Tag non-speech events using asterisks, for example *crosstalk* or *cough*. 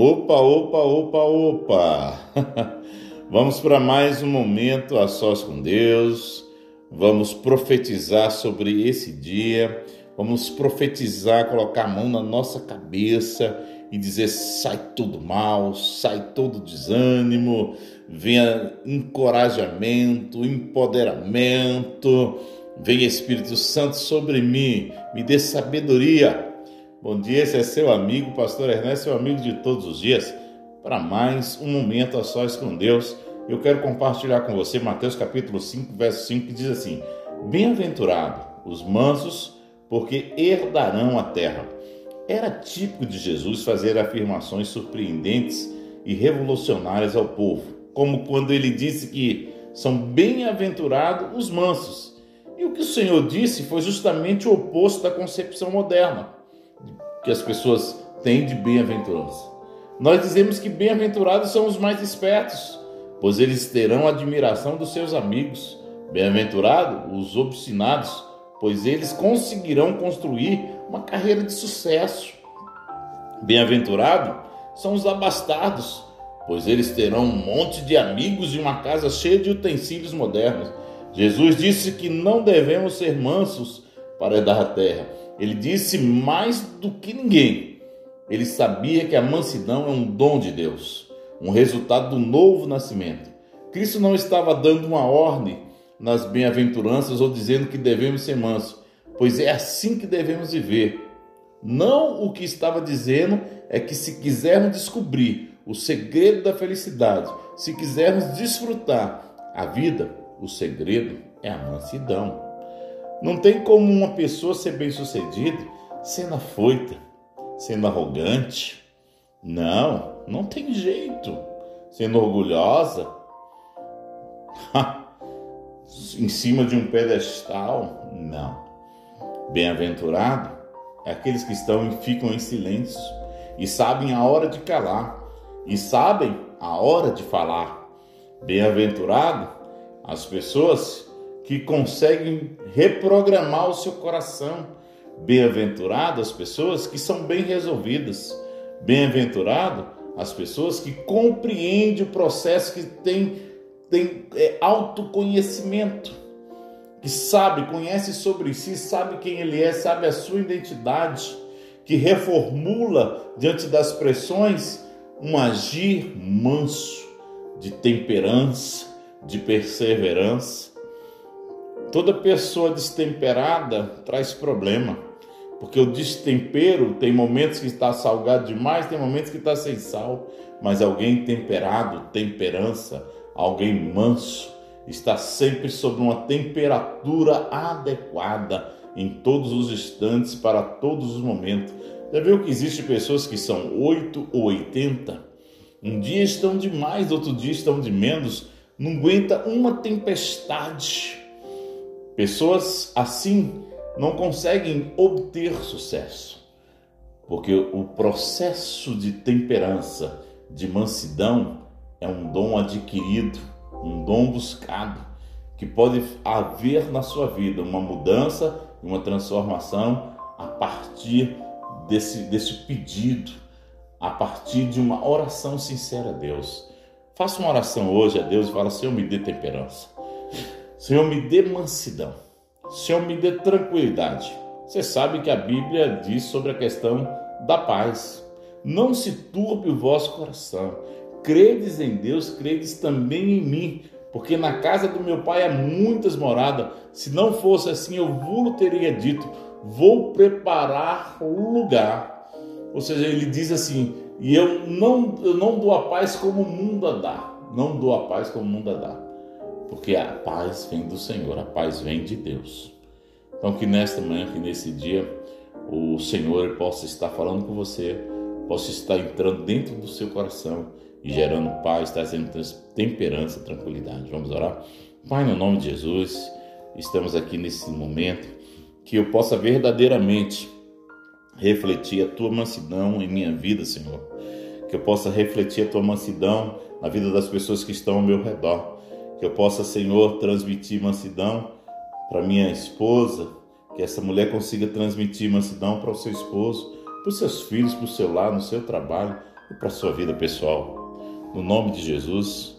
Opa, opa, opa, opa! *laughs* Vamos para mais um momento a sós com Deus. Vamos profetizar sobre esse dia. Vamos profetizar, colocar a mão na nossa cabeça e dizer: sai todo mal, sai todo desânimo, venha encorajamento, empoderamento, venha Espírito Santo sobre mim, me dê sabedoria Bom dia, esse é seu amigo, Pastor Ernesto, seu amigo de todos os dias, para mais um momento a sós com Deus. Eu quero compartilhar com você Mateus capítulo 5, verso 5, que diz assim: Bem-aventurado os mansos, porque herdarão a terra. Era típico de Jesus fazer afirmações surpreendentes e revolucionárias ao povo, como quando ele disse que são bem-aventurados os mansos. E o que o Senhor disse foi justamente o oposto da concepção moderna que as pessoas têm de bem-aventurança. Nós dizemos que bem-aventurados são os mais espertos, pois eles terão a admiração dos seus amigos. Bem-aventurados os obstinados, pois eles conseguirão construir uma carreira de sucesso. Bem-aventurados são os abastados, pois eles terão um monte de amigos e uma casa cheia de utensílios modernos. Jesus disse que não devemos ser mansos para dar a terra, ele disse mais do que ninguém. Ele sabia que a mansidão é um dom de Deus, um resultado do novo nascimento. Cristo não estava dando uma ordem nas bem-aventuranças ou dizendo que devemos ser mansos, pois é assim que devemos viver. Não o que estava dizendo é que se quisermos descobrir o segredo da felicidade, se quisermos desfrutar a vida, o segredo é a mansidão. Não tem como uma pessoa ser bem-sucedida sendo afoita, sendo arrogante. Não, não tem jeito. Sendo orgulhosa, em cima de um pedestal, não. Bem-aventurado é aqueles que estão e ficam em silêncio e sabem a hora de calar e sabem a hora de falar. Bem-aventurado as pessoas que conseguem reprogramar o seu coração. Bem-aventurado as pessoas que são bem resolvidas. Bem-aventurado as pessoas que compreendem o processo, que tem, tem é, autoconhecimento, que sabe, conhece sobre si, sabe quem ele é, sabe a sua identidade, que reformula diante das pressões um agir manso, de temperança, de perseverança. Toda pessoa destemperada traz problema, porque o destempero tem momentos que está salgado demais, tem momentos que está sem sal, mas alguém temperado, temperança, alguém manso, está sempre sob uma temperatura adequada em todos os instantes, para todos os momentos. Já viu que existe pessoas que são 8 ou 80? Um dia estão de mais, outro dia estão de menos, não aguenta uma tempestade Pessoas assim não conseguem obter sucesso, porque o processo de temperança, de mansidão, é um dom adquirido, um dom buscado, que pode haver na sua vida uma mudança uma transformação a partir desse, desse pedido, a partir de uma oração sincera a Deus. Faça uma oração hoje a Deus e fala: Senhor, me dê temperança. Senhor, me dê mansidão. Senhor, me dê tranquilidade. Você sabe que a Bíblia diz sobre a questão da paz. Não se turbe o vosso coração. Credes em Deus, credes também em mim, porque na casa do meu pai há muitas moradas. Se não fosse assim, eu vos teria dito: vou preparar o lugar. Ou seja, ele diz assim: e eu não, eu não dou a paz como o mundo a dá. Não dou a paz como o mundo a dá porque a paz vem do Senhor, a paz vem de Deus. Então, que nesta manhã, que nesse dia, o Senhor possa estar falando com você, possa estar entrando dentro do seu coração e gerando paz, trazendo temperança, tranquilidade. Vamos orar? Pai, no nome de Jesus, estamos aqui nesse momento que eu possa verdadeiramente refletir a tua mansidão em minha vida, Senhor. Que eu possa refletir a tua mansidão na vida das pessoas que estão ao meu redor que eu possa, Senhor, transmitir mansidão para minha esposa, que essa mulher consiga transmitir mansidão para o seu esposo, para os seus filhos, para o seu lar, no seu trabalho e para a sua vida pessoal. No nome de Jesus.